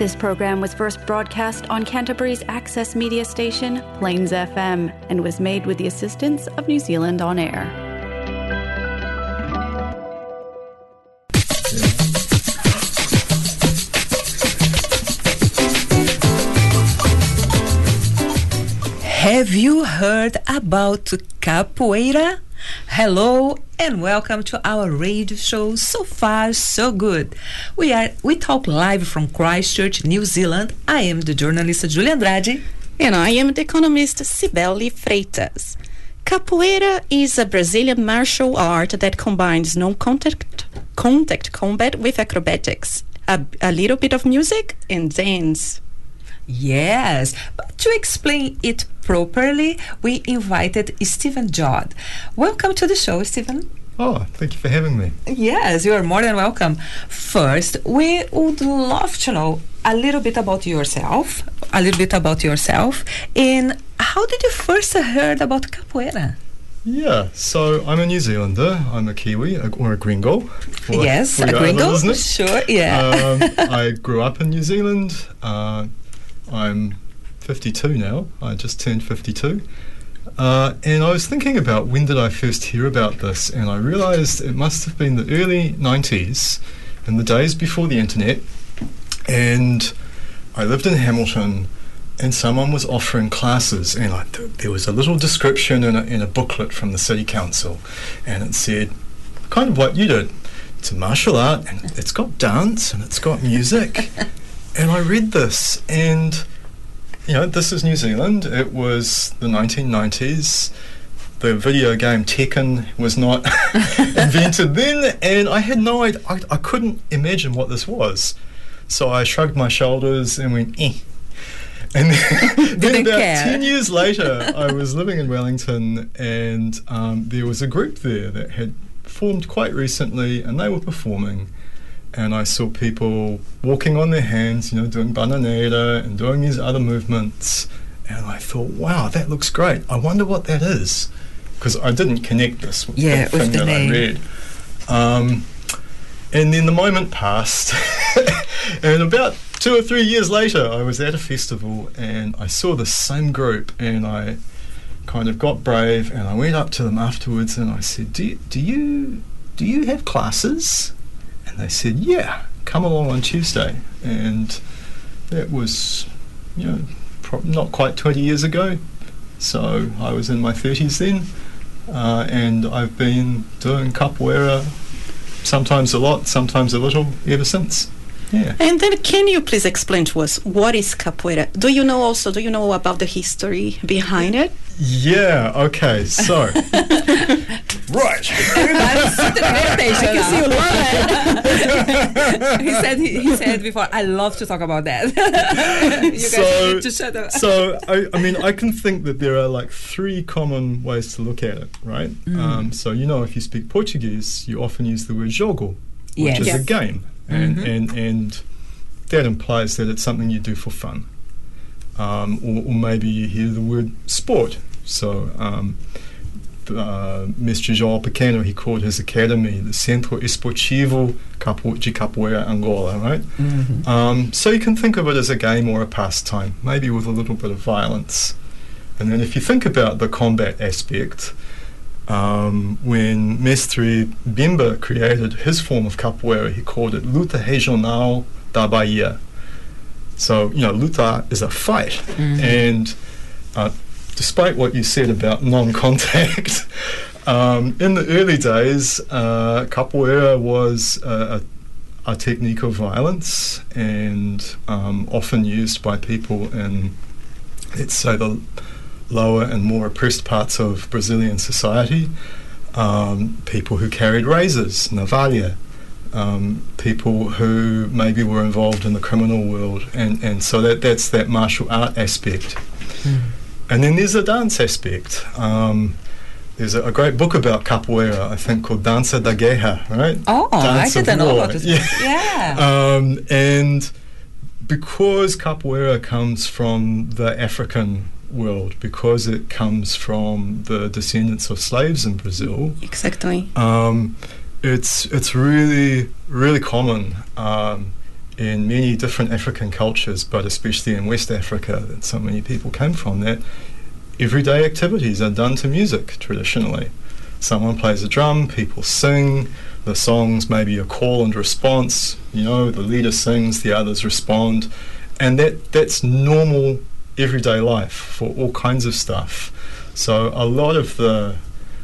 This program was first broadcast on Canterbury's access media station, Plains FM, and was made with the assistance of New Zealand On Air. Have you heard about capoeira? Hello and welcome to our radio show So Far So Good. We are we talk live from Christchurch, New Zealand. I am the journalist Julia Andrade. And I am the economist Cibele Freitas. Capoeira is a Brazilian martial art that combines non-contact contact combat with acrobatics, a, a little bit of music and dance. Yes, but to explain it properly, we invited Stephen Jugg. Welcome to the show, Stephen. Oh, thank you for having me. Yes, you are more than welcome. First, we would love to know a little bit about yourself, a little bit about yourself, and how did you first heard about capoeira? Yeah, so I'm a New Zealander. I'm a Kiwi a, or a gringo. for- yes, for a gringo. listeners. Sure, yeah. um, I grew up in New Zealand. Uh, I'm 52 now. I just turned 52. Uh, and I was thinking about when did I first hear about this, and I realised it must have been the early 90s, in the days before the internet. And I lived in Hamilton, and someone was offering classes, and I, th- there was a little description in a, in a booklet from the city council, and it said, kind of what you did. It's a martial art, and it's got dance, and it's got music. and I read this, and you know, this is New Zealand. It was the 1990s. The video game Tekken was not invented then, and I had no idea. I, I couldn't imagine what this was. So I shrugged my shoulders and went, eh. And then, then about care. 10 years later, I was living in Wellington, and um, there was a group there that had formed quite recently, and they were performing and I saw people walking on their hands, you know, doing bananera and doing these other movements, and I thought, wow, that looks great. I wonder what that is, because I didn't connect this with Yeah, the thing the that name. I read. Um, and then the moment passed, and about two or three years later, I was at a festival and I saw the same group, and I kind of got brave and I went up to them afterwards and I said, "Do you, do you do you have classes?" And they said, "Yeah, come along on Tuesday." And that was, you know, pro- not quite 20 years ago. So I was in my 30s then, uh, and I've been doing capoeira, sometimes a lot, sometimes a little, ever since. Yeah. And then, can you please explain to us what is capoeira? Do you know also? Do you know about the history behind it? Yeah. Okay. So. right. I'm sitting very patient I can see you love it. he said he, he said before, I love to talk about that. you guys So- need to shut up. so I, I mean I can think that there are like three common ways to look at it, right? Mm. Um, so you know, if you speak Portuguese, you often use the word jogo, which Yes. is a game, and, Mhm. and and that implies that it's something you do for fun, um, or, or maybe you hear the word sport. So. Um, uh, Mestre João Pequeno, he called his academy the Centro Esportivo Capo- de Capoeira Angola, right? Mhm. Um, so you can think of it as a game or a pastime, maybe with a little bit of violence. And then if you think about the combat aspect, um, when Mestre Bimba created his form of capoeira, he called it Luta Regional da Bahia. So, you know, luta is a fight. Mhm. And uh, despite what you said about non-contact, um, in the early days, uh, capoeira was a, a, a technique of violence and um, often used by people in, let's say, the lower and more oppressed parts of Brazilian society. Um, people who carried razors, navalha, um, people who maybe were involved in the criminal world, and, and so that, that's that martial art aspect. Mm. And then there's a dance aspect. Um, there's a, a great book about capoeira, I think, called Dança da Guerra, right? Oh, Dance I didn't know about this. Yeah. Yeah. Um, and because capoeira comes from the African world, because it comes from the descendants of slaves in Brazil, Exactly. um, it's it's really really common um, in many different African cultures, but especially in West Africa, that so many people came from, that everyday activities are done to music traditionally. Someone plays a drum, people sing, the songs maybe a call and response, you know, the leader sings, the others respond, and that, that's normal everyday life for all kinds of stuff. So a lot of the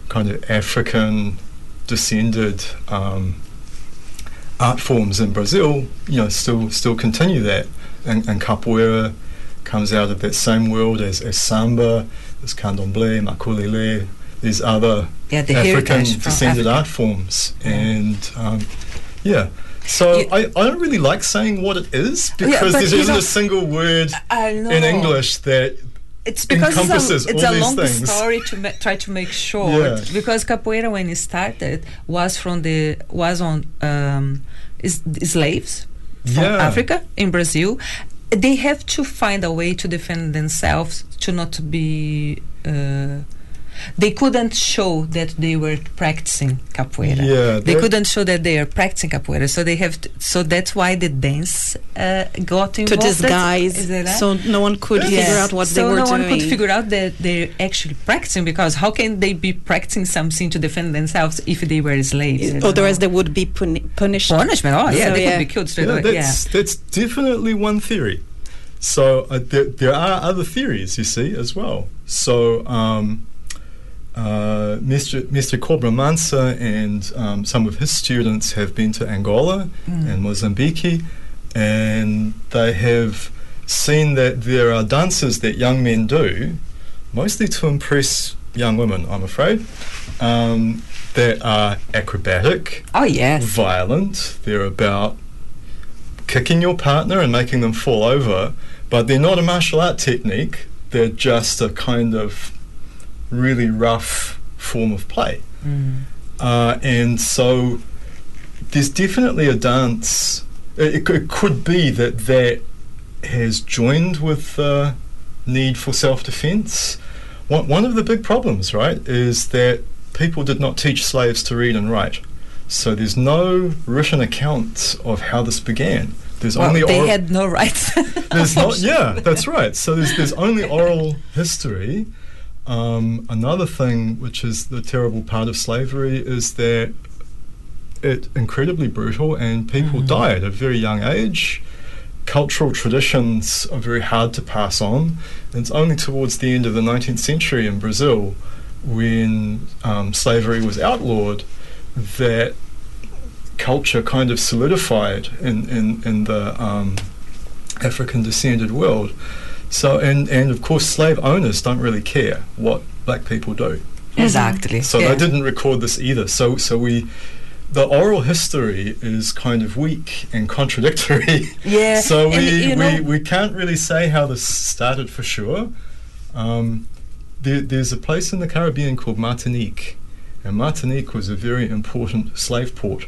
kind of African descended um, art forms in Brazil, you know, still still continue that, and, and capoeira comes out of that same world as, as samba, as candomblé, maculelê, these other Yeah, the African descended Africa. art forms, and um, yeah. So You- I, I don't really like saying what it is because but there isn't a single word in English that It's because it's a, it's a long things. story to ma- try to make short. Yeah. Because capoeira, when it started, was from the was on um, is, slaves from Yeah. Africa in Brazil. They have to find a way to defend themselves to not be. Uh, they couldn't show that they were practicing capoeira. Yeah, they couldn't show that they are practicing capoeira. So they have. To, so that's why the dance uh, got to involved. That's- disguise, is that right? so no one could Yes. figure out what so they were no doing. one could figure out that they're actually practicing because how can they be practicing something to defend themselves if they were slaves? you know? Otherwise, they would be puni- punished. punishment. Oh yeah, So, they yeah. could be killed straight Yeah, away. that's Yeah. that's definitely one theory. So uh, there, there are other theories, you see, as well. So um, uh, Mestre Mestre Cobra Mansa and um, some of his students have been to Angola and Mozambique, and they have seen that there are dances that young men do, mostly to impress young women, I'm afraid, um, that are acrobatic, Oh yes. violent. They're about kicking your partner and making them fall over, but they're not a martial art technique. They're just a kind of really rough form of play. Mm. Uh, and so there's definitely a dance. It, it, it could be that that has joined with the need for self defense. One, one of the big problems, right, is that people did not teach slaves to read and write. So there's no written account of how this began. There's Well, only they oral- had no rights. there's not, yeah, that's right. So there's there's only oral history. Um, another thing, which is the terrible part of slavery, is that it incredibly brutal and people die at a very young age. Cultural traditions are very hard to pass on. And it's only towards the end of the 19th century in Brazil, when um, slavery was outlawed, that culture kind of solidified in, in, in the um, African descended world. So, and, and of course, slave owners don't really care what black people do. exactly. So yeah. they didn't record this either. So, so we, the oral history is kind of weak and contradictory. Yeah, so we, we, we can't really say how this started for sure. Um, there, there's a place in the Caribbean called Martinique, and Martinique was a very important slave port.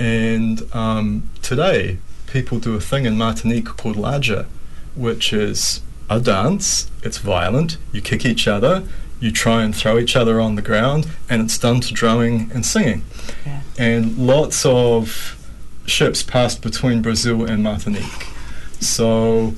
And um, today, people do a thing in Martinique called Ladja, which is a dance. It's violent. You kick each other. You try and throw each other on the ground, and it's done to drumming and singing. Yeah. And lots of ships passed between Brazil and Martinique. So,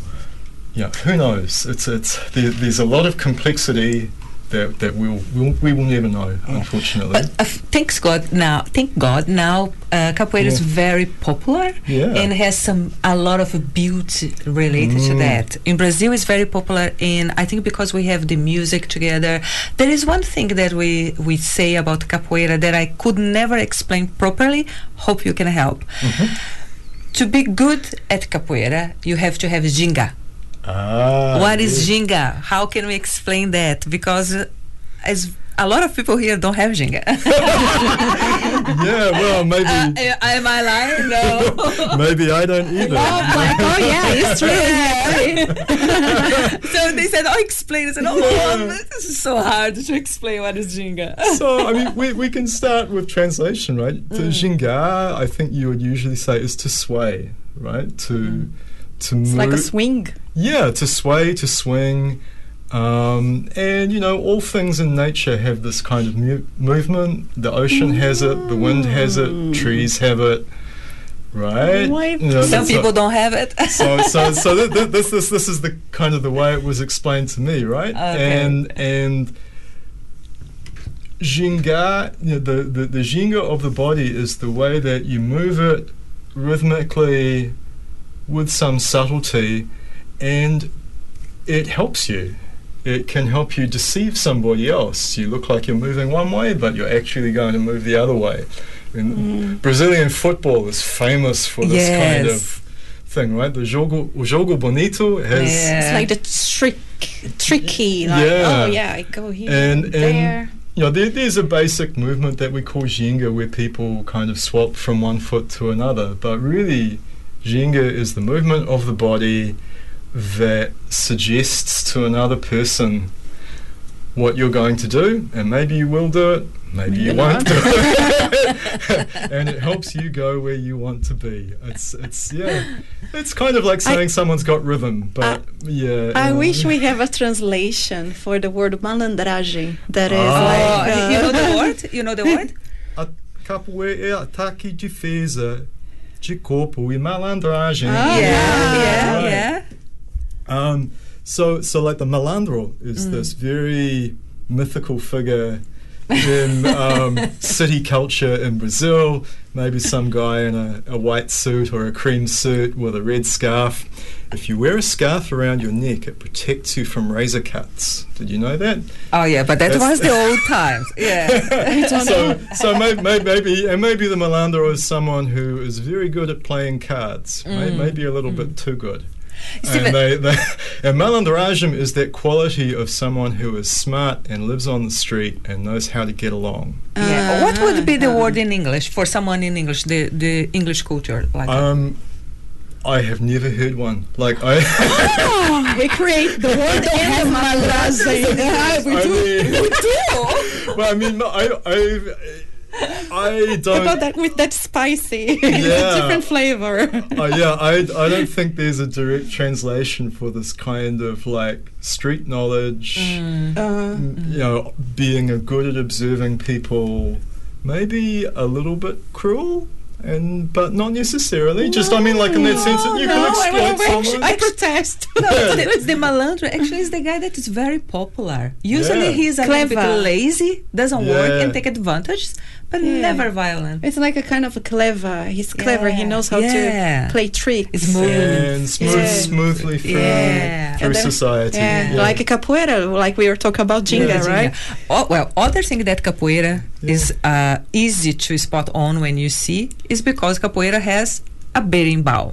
yeah, who knows? It's it's there, there's a lot of complexity that that we'll, we'll we will never know, unfortunately. But uh, thanks God now, thank God now, uh, capoeira is very popular Yeah. and has some a lot of beauty related to Mm. that. In Brazil, it's very popular, and I think because we have the music together. There is one thing that we we say about capoeira that I could never explain properly. Hope you can help. Mm-hmm. To be good at capoeira, you have to have ginga. Ah, what is yes. ginga? How can we explain that? Because uh, as a lot of people here don't have ginga. yeah, well, maybe Uh, am I lying? No. maybe I don't either. like, oh yeah, it's true. so they said, "Oh, explain." I said, "Oh, this is so hard to explain what is ginga." so I mean, we, we can start with translation, right? Mm. To ginga, I think you would usually say is to sway, right? To to It's move. like a swing. Yeah, to sway, to swing. Um, and you know, all things in nature have this kind of mu- movement. The ocean has it, the wind has it, trees have it. right? You know, Some so- people don't have it. so so so th- th- this this this is the kind of the way it was explained to me, right? Okay. And and ginga, you know, the, the the ginga of the body is the way that you move it rhythmically with some subtlety, and it helps you. It can help you deceive somebody else. You look like you're moving one way, but you're actually going to move the other way. And mm. Brazilian football is famous for this kind of thing, right? The jogo, o jogo bonito has Yeah. It's like the trick, tricky. Like, oh, Yeah. oh yeah, I go here, And- there. and- you know, there, there's a basic movement that we call Ginga where people kind of swap from one foot to another. But really, Ginga is the movement of the body that suggests to another person what you're going to do, and maybe you will do it, maybe you won't do it, and it helps you go where you want to be. It's it's yeah, it's kind of like I- saying someone's got rhythm, but yeah. I uh, wish we have a translation for the word malandragem. That is Oh, like uh, you know the word? You know the word? A capoeira é ataque de defesa de corpo e malandragem. Ah, yeah, yeah, Right. yeah. Um, so, so like the malandro Mm. is this very mythical figure in um, city culture in Brazil. Maybe some guy in a, a white suit or a cream suit with a red scarf. If you wear a scarf around your neck, it protects you from razor cuts. Did you know that? Oh yeah, but that That's- was the old times. Yeah. so, so may, may, maybe, and maybe the Malandro is someone who is very good at playing cards, may, maybe a little bit too good. Stephen- And, they, they, and malandragem is that quality of someone who is smart and lives on the street and knows how to get along. yeah. What would be the word in English for someone in English, the, the English culture? Like Um, I have never heard one. Like I, oh, we create the word and the malandragem. Yeah, we I do. mean, well, I mean, I, I, I don't. About that with that spicy, Yeah. different flavor. Uh, yeah, I, I don't think there's a direct translation for this kind of like street knowledge. Mm. Uh, you know, being a good at observing people, maybe a little bit cruel, and but not necessarily. Just I mean, like in that sense that you no, can I, exploit I, someone. I protest. no, it's, it's the malandro. Actually, it's the guy that is very popular. Usually, Yeah. he's a little bit lazy, doesn't work, and take advantage, but Yeah. never violent. It's like a kind of a clever. He's clever. He knows how Yeah. to play tricks. It's smooth. and smooth, Yeah. smoothly through Yeah. through And then- society. Yeah, Yeah. like capoeira, like we were talking about Ginga, Yeah, right? Oh, well, other thing that capoeira Yeah. is uh, easy to spot on when you see is because capoeira has a berimbau.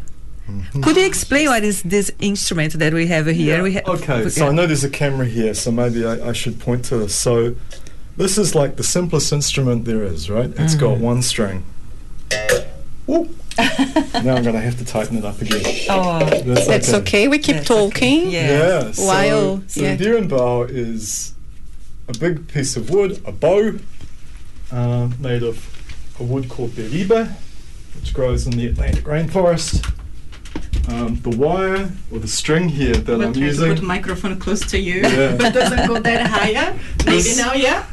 Mm-hmm. Could you explain what is this instrument that we have here? Yeah, We ha- okay, so I know there's a camera here, so maybe I, I should point to this. So this is like the simplest instrument there is, right? It's got Mm. one string. Ooh. now I'm going to have to tighten it up again. Oh, That's, That's okay. We keep That's okay. talking. Yeah. Yeah. So, While- so yeah. the berimbau is a big piece of wood, a bow, uh, made of a wood called biriba, which grows in the Atlantic rainforest. Um, the wire or the string here that I'm using. the microphone close to you, Yeah. but doesn't go that higher. Maybe This- now, yeah.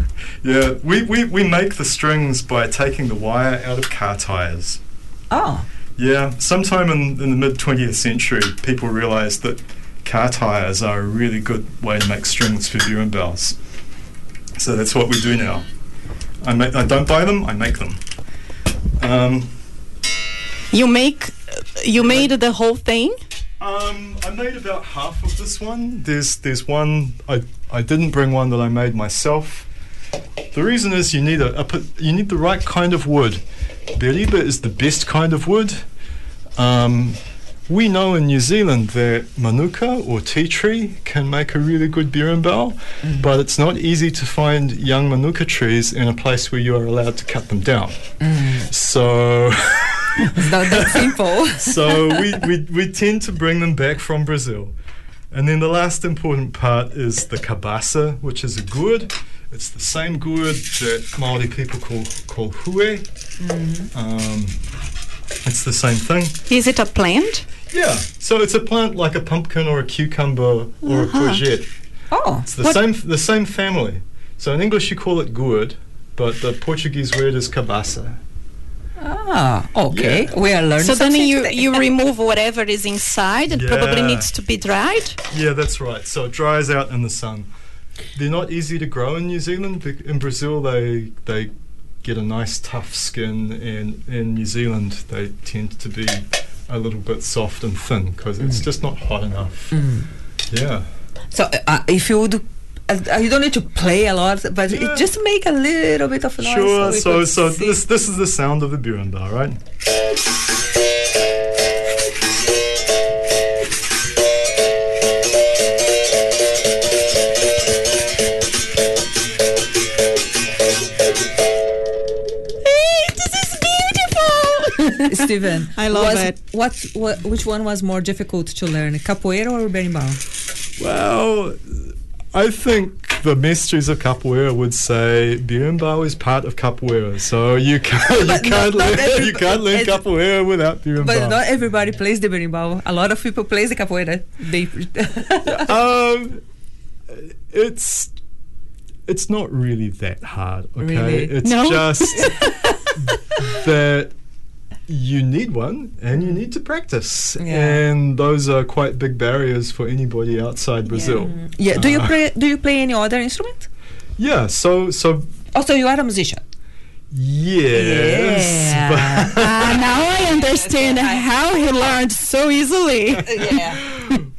Yeah, we, we, we make the strings by taking the wire out of car tires. oh, Yeah, sometime in, in the mid 20th century, people realised that car tires are a really good way to make strings for berimbaus. So that's what we do now. I, make, I don't buy them, I make them. Um, You make, you made the whole thing. um, I made about half of this one. There's there's one I I didn't bring one that I made myself. The reason is you need a, a you need the right kind of wood. Biriba is the best kind of wood. Um, we know in New Zealand that manuka or tea tree can make a really good berimbau, but it's not easy to find young manuka trees in a place where you are allowed to cut them down. So. it's not that simple. so we, we, we tend to bring them back from Brazil. And then the last important part is the cabaça, which is a gourd. It's the same gourd that Maori people call call hue. Um, it's the same thing. Is it a plant? Yeah. So it's a plant like a pumpkin or a cucumber or a courgette. Oh, It's the What- same the same family. So in English you call it gourd, but the Portuguese word is cabaça. Ah, okay. Yeah. We are learning So then you, today. you remove whatever is inside and probably needs to be dried. Yeah, that's right. So it dries out in the sun. They're not easy to grow in New Zealand. In Brazil, they they get a nice tough skin, and in New Zealand, they tend to be a little bit soft and thin because it's just not hot enough. Mm. Yeah. So uh, if you would, you don't need to play a lot, but Yeah. it just make a little bit of noise. Sure. we So so this this is the sound of the berimbau, right? this is beautiful! Stephen, I love was, it. What, what, which one was more difficult to learn, capoeira or berimbau? Well, I think the mestres of capoeira would say berimbau is part of capoeira, so you can't you But can't not- not learn you can't learn capoeira without berimbau. But not everybody plays the berimbau. A lot of people plays the capoeira. They um, it's it's not really that hard. Okay, Really? it's No? just that you need one and you need to practice, Yeah. and those are quite big barriers for anybody outside Brazil. yeah. Do you Uh, play? Do you play any other instrument? Yeah, so so Also, you are a musician. yes, Yeah. Ah, now I understand how he learned so easily. yeah.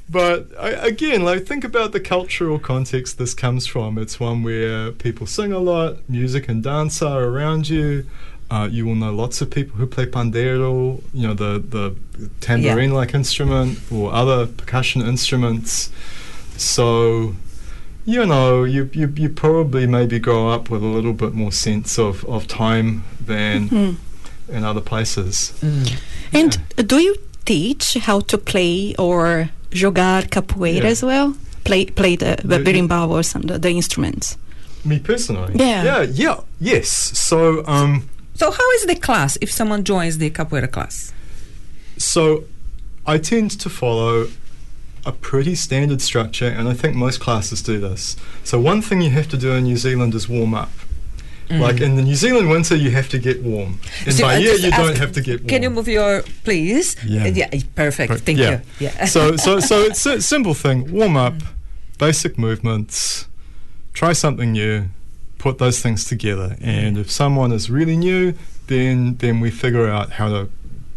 But I, again, like think about the cultural context this comes from. It's one where people sing a lot, music and dance are around you. Uh, you will know lots of people who play pandeiro, you know, the the tambourine-like instrument or other percussion instruments. So, you know, you, you you probably maybe grow up with a little bit more sense of, of time than Hmm. in other places. And do you teach how to play or jogar capoeira Yeah. as well? Play play the, the The- berimbau or some the, the instruments. Me personally, Yeah. yeah, yeah, yes. So, um, So how is the class if someone joins the capoeira class? So I tend to follow a pretty standard structure, and I think most classes do this. So one thing you have to do in New Zealand is warm up. Mm. Like in the New Zealand winter, you have to get warm. In So Bahia, you don't have to get warm. Can you move your please? Yeah. Yeah eh, perfect. Per- Thank yeah. you. Yeah. so, so, so it's a simple thing. Warm up, basic movements, try something new, put those things together. And if someone is really new, then then we figure out how to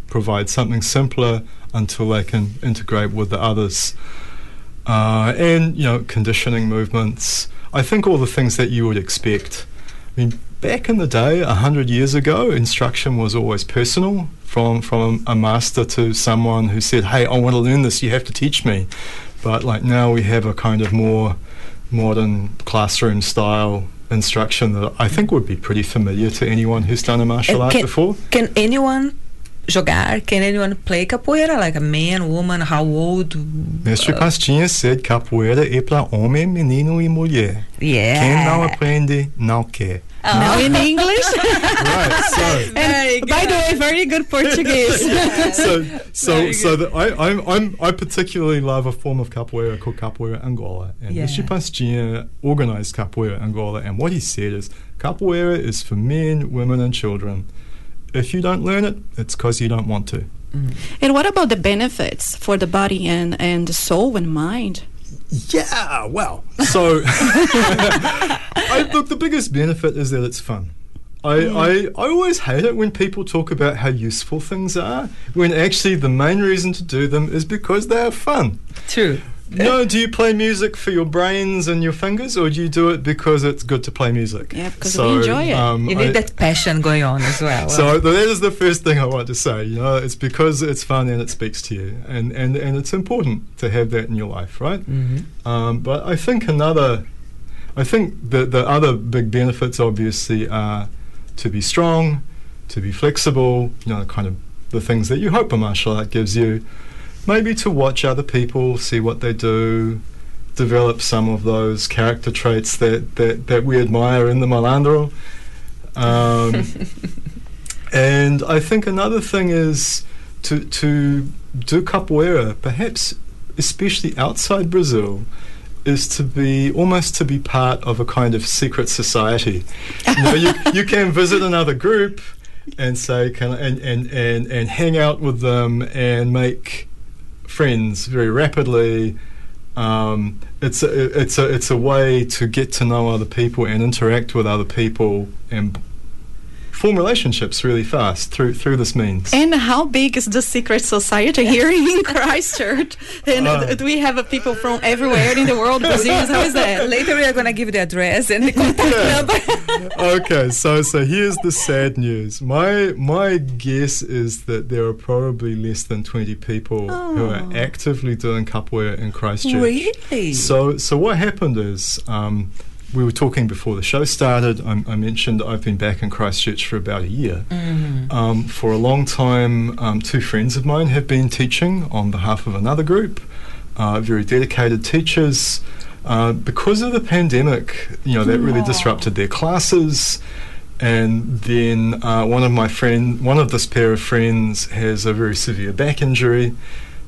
provide something simpler until they can integrate with the others. Uh, and you know, conditioning movements. I think all the things that you would expect. I mean, back in the day, hundred years ago, instruction was always personal, from from a master to someone who said, "Hey, I want to learn this. You have to teach me." But like now, we have a kind of more modern classroom style instruction that I think would be pretty familiar to anyone who's done a martial And art can, before. can anyone jogar? Can anyone play capoeira? Like a man, woman, how old? Mestre Pastinha said capoeira é para homem, menino e mulher. Yeah. Quem não aprende, não quer. Oh. Now in English. right, so and by the way, very good Portuguese. so so so that I I'm, I'm I particularly love a form of capoeira called capoeira Angola, and Yeah. Mestre Pastinha organized capoeira Angola, and what he said is capoeira is for men, women, and children. If you don't learn it, it's because you don't want to. Mm. and what about the benefits for the body and, and the soul and mind? Yeah, well, so I, look, the biggest benefit is that it's fun. I, hmm. I, I always hate it when people talk about how useful things are, when actually the main reason to do them is because they are fun. True. No, do you play music for your brains and your fingers, or do you do it because it's good to play music? Yeah, because we enjoy it. um, You need I- that passion going on as well. so that is the first thing I want to say. You know, it's because it's fun and it speaks to you, and and, and it's important to have that in your life, right? Mhm. Um, but I think another, I think the the other big benefits obviously are to be strong, to be flexible. You know, kind of the things that you hope a martial art gives you. Maybe to watch other people, see what they do, develop some of those character traits that, that, that we admire in the malandro. Um, and I think another thing is to to do capoeira, perhaps especially outside Brazil, is to be almost to be part of a kind of secret society. you know, you, you can visit another group and say, "Can I?" And, and and and hang out with them and make friends very rapidly. Um, it's a, it's a it's a way to get to know other people and interact with other people and form relationships really fast through through this means. And how big is the secret society here in Christchurch? And Uh, do we have uh, people from everywhere in the world? Brazilians, how is that? Later, we are going to give the address and the contact number. Okay, so so here's the sad news. My my guess is that there are probably less than twenty people who are Oh. actively doing capoeira in Christchurch. really? So so what happened is um, we were talking before the show started. I, I mentioned I've been back in Christchurch for about a year. Um, for a long time, um, two friends of mine have been teaching on behalf of another group, uh, very dedicated teachers. Uh, because of the pandemic, you know, that really disrupted their classes. And then uh, one of my friend, one of this pair of friends, has a very severe back injury,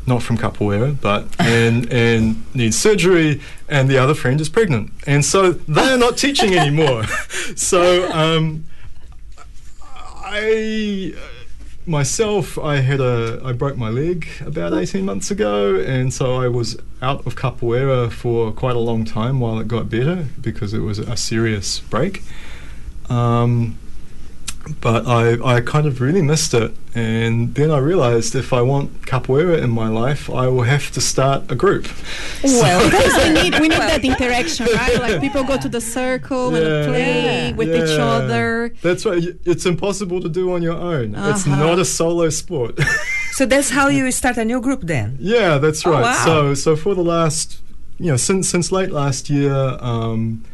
not from capoeira, but and and needs surgery. And the other friend is pregnant, and so they are not teaching anymore. so um, I myself, I had a I broke my leg about eighteen months ago, and so I was out of capoeira for quite a long time while it got better because it was a serious break. Um, but I, I kind of really missed it, and then I realized if I want capoeira in my life, I will have to start a group. Well, because we need we need that interaction, right? Like people go to the circle and play with each other. That's right. It's impossible to do on your own. It's Uh-huh. not a solo sport. So that's how you start a new group then? Yeah, that's Oh, right. wow. So, so for the last, you know, since since late last year, um,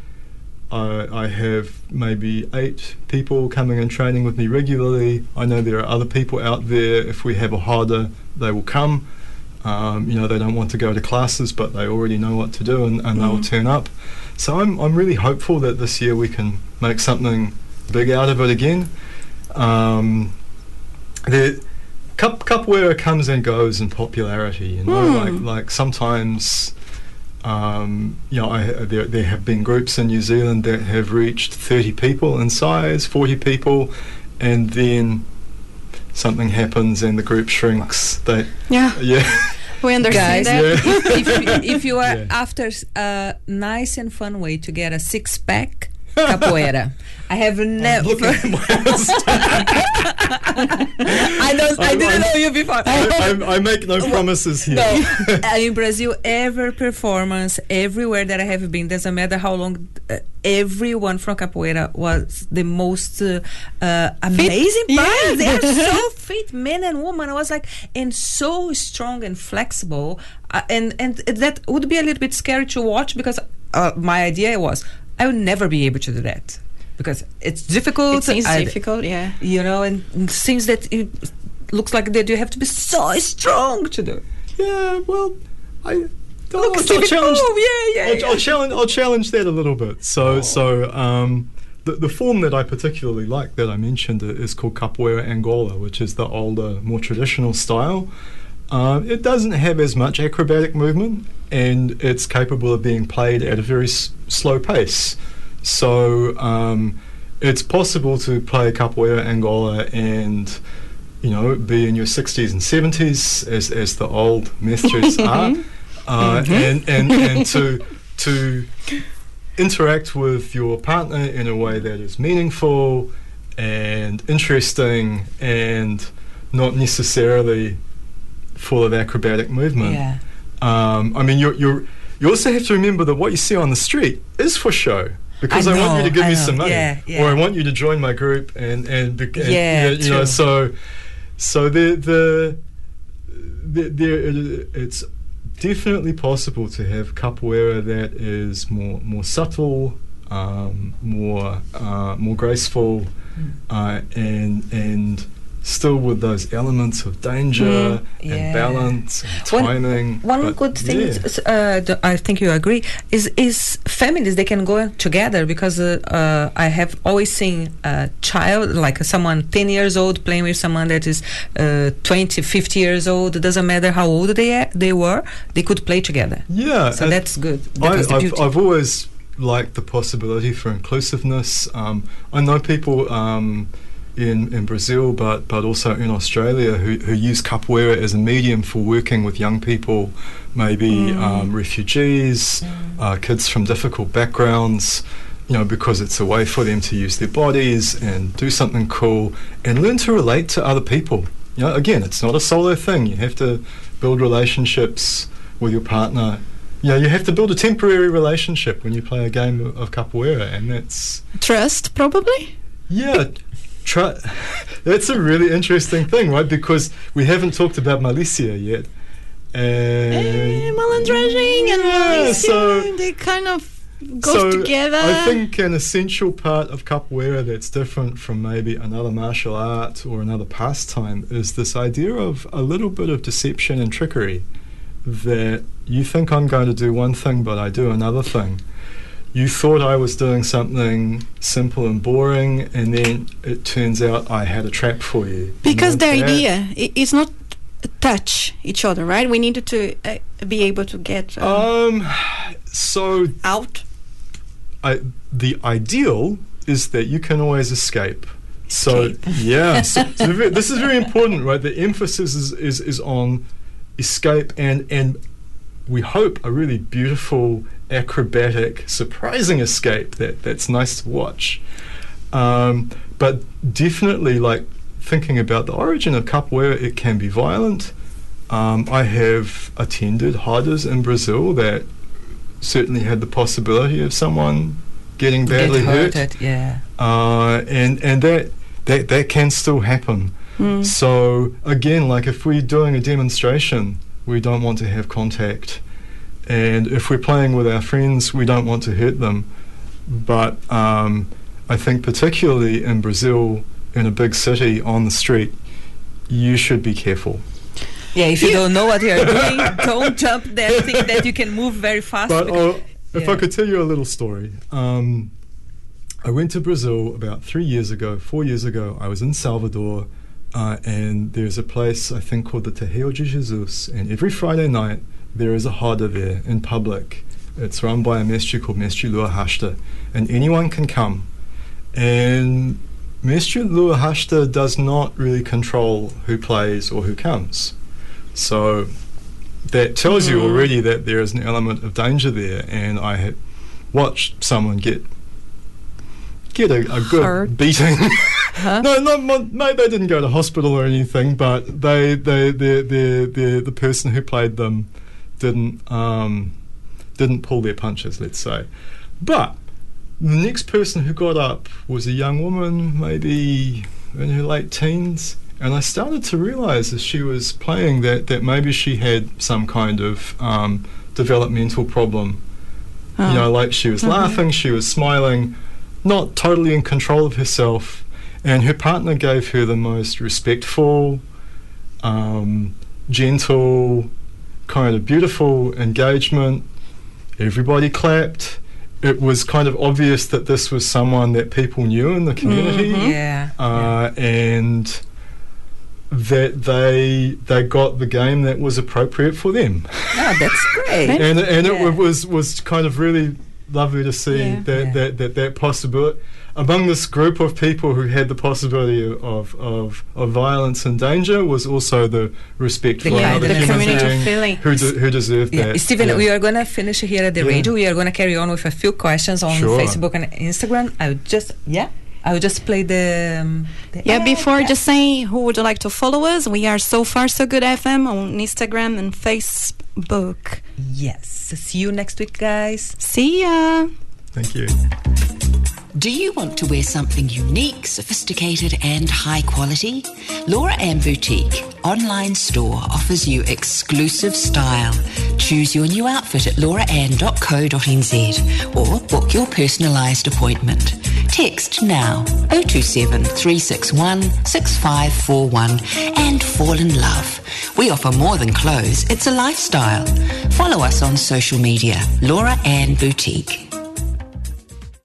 I, I have maybe eight people coming and training with me regularly. I know there are other people out there. If we have a roda, they will come. Um, you know, they don't want to go to classes, but they already know what to do, and, and Mm-hmm. they'll turn up. So I'm I'm really hopeful that this year we can make something big out of it again. Um, the cup capoeira comes and goes in popularity. You know, Hmm. like like sometimes. Um, you know, I, there, there have been groups in New Zealand that have reached 30 people in size, 40 people, and then something happens and the group shrinks. They, Yeah, yeah, we understand Guys, that. yeah. if, you, if you are Yeah. after a nice and fun way to get a six pack, capoeira. I have never. Look at my I don't. I didn't know you before. I, I, I make no promises here. No, uh, in Brazil, every performance, everywhere that I have been, doesn't matter how long, uh, everyone from capoeira was the most uh, uh, amazing Yeah. part. They are so fit, men and women. I was like, and so strong and flexible, uh, and and that would be a little bit scary to watch because uh, my idea was I would never be able to do that because it's difficult. It seems I- difficult, yeah. you know, and it seems that it looks like that you have to be so strong to do. Yeah, well, I. I'll, Look, I'll challenge. move, yeah, yeah, I'll, yeah. I'll challenge. I'll challenge that a little bit. So, so um, the the form that I particularly like that I mentioned is called capoeira Angola, which is the older, more traditional style. Uh, it doesn't have as much acrobatic movement, and it's capable of being played at a very s- slow pace. So, um, it's possible to play capoeira Angola and you know, be in your 60s and 70s, as, as the old masters are, uh, and, and, and to, to interact with your partner in a way that is meaningful and interesting and not necessarily full of acrobatic movement. Yeah. Um, I mean, you're, you're, you also have to remember that what you see on the street is for show. Because I, I want you to give I me know, some money, yeah, yeah. or I want you to join my group, and and, and Yeah, you know, so so the the, the it's definitely possible to have capoeira that is more more subtle, um, more uh, more graceful, Mm. uh, and and still with those elements of danger Mm, and balance and One- timing. One but good thing, yeah. is, uh, I think you agree, is is families they can go together because uh, uh, I have always seen a child like someone ten years old playing with someone that is uh, 20, 50 years old. It doesn't matter how old they they were, they could play together. yeah, So that's good. I, That the I've. I've always liked the possibility for inclusiveness. Um, I know people um, in, in Brazil, but, but also in Australia, who, who use capoeira as a medium for working with young people, maybe um, refugees, uh, kids from difficult backgrounds, you know, because it's a way for them to use their bodies and do something cool and learn to relate to other people. You know, again, it's not a solo thing. You have to build relationships with your partner. You know, you have to build a temporary relationship when you play a game of, of capoeira, and that's Trust, probably. yeah. Try, that's a really interesting thing, right? Because we haven't talked about Malicia yet. And Eh, malandragem and Yeah, Malicia, so- they kind of goes so together. I think an essential part of capoeira that's different from maybe another martial art or another pastime is this idea of a little bit of deception and trickery. That you think I'm going to do one thing, but I do another thing. You thought I was doing something simple and boring, and then it turns out I had a trap for you. Because the idea is not touch each other, right? We needed to uh, be able to get uh, Um, so out. I, the ideal is that you can always escape. So Escape. yeah, so, so this is very important, right? The emphasis is, is, is on escape and and we hope a really beautiful, acrobatic, surprising escape that that's nice to watch. Um, but definitely, like thinking about the origin of capoeira, it can be violent. Um, I have attended rodas in Brazil that certainly had the possibility of someone getting badly Get hurt, hurted, yeah. uh, and and that that that can still happen. Mm. So again, like if we're doing a demonstration, we don't want to have contact, and if we're playing with our friends, we don't want to hurt them. But um, I think particularly in Brazil, in a big city on the street, you should be careful. Yeah, if you don't know what you're doing, don't jump there. Think that you can move very fast. But because- uh, if I could tell you a little story, um, I went to Brazil about three years ago, four years ago. I was in Salvador, uh, and there's a place I think called the Terreiro de Jesus, and every Friday night there is a roda there in public. It's run by a mestre called Mestre Lua Rasta, and anyone can come. And Mestre Lua Rasta does not really control who plays or who comes. So that tells you hmm. already that there is an element of danger there, and I had watched someone get get a, a good Hurt. beating. Huh? no, not maybe they didn't go to hospital or anything, but they they the the the the person who played them didn't um didn't pull their punches, let's say. But the next person who got up was a young woman, maybe in her late teens, and I started to realize as she was playing that, that maybe she had some kind of um, developmental problem. Oh. You know, like she was Mhm. laughing, she was smiling, not totally in control of herself, and her partner gave her the most respectful, um, gentle, kind of beautiful engagement. Everybody clapped. It was kind of obvious that this was someone that people knew in the community, Mhm. yeah. uh, and that they they got the game that was appropriate for them. Oh, that's great. And and Yeah. it was was kind of really lovely to see Yeah. that, Yeah. that that that possibility among this group of people who had the possibility of of, of violence and danger was also the respect The for kind another of human community being feeling. who de- who deserved Yeah, that. Stephen, Yeah. we are gonna finish here at the Yeah. radio. We are gonna carry on with a few questions on Sure. Facebook and Instagram. I would just yeah, I will just play the. Um, the Yeah, ad. before Yeah. just saying who would like to follow us, we are so far so good FM on Instagram and Facebook. yes. See you next week, guys. See ya. Thank you. Do you want to wear something unique, sophisticated, and high quality? Laura Ann Boutique online store offers you exclusive style. Choose your new outfit at lauraann.co.nz or book your personalised appointment. Text now 027 361 6541 and fall in love. We offer more than clothes, it's a lifestyle. Follow us on social media, Laura Ann Boutique.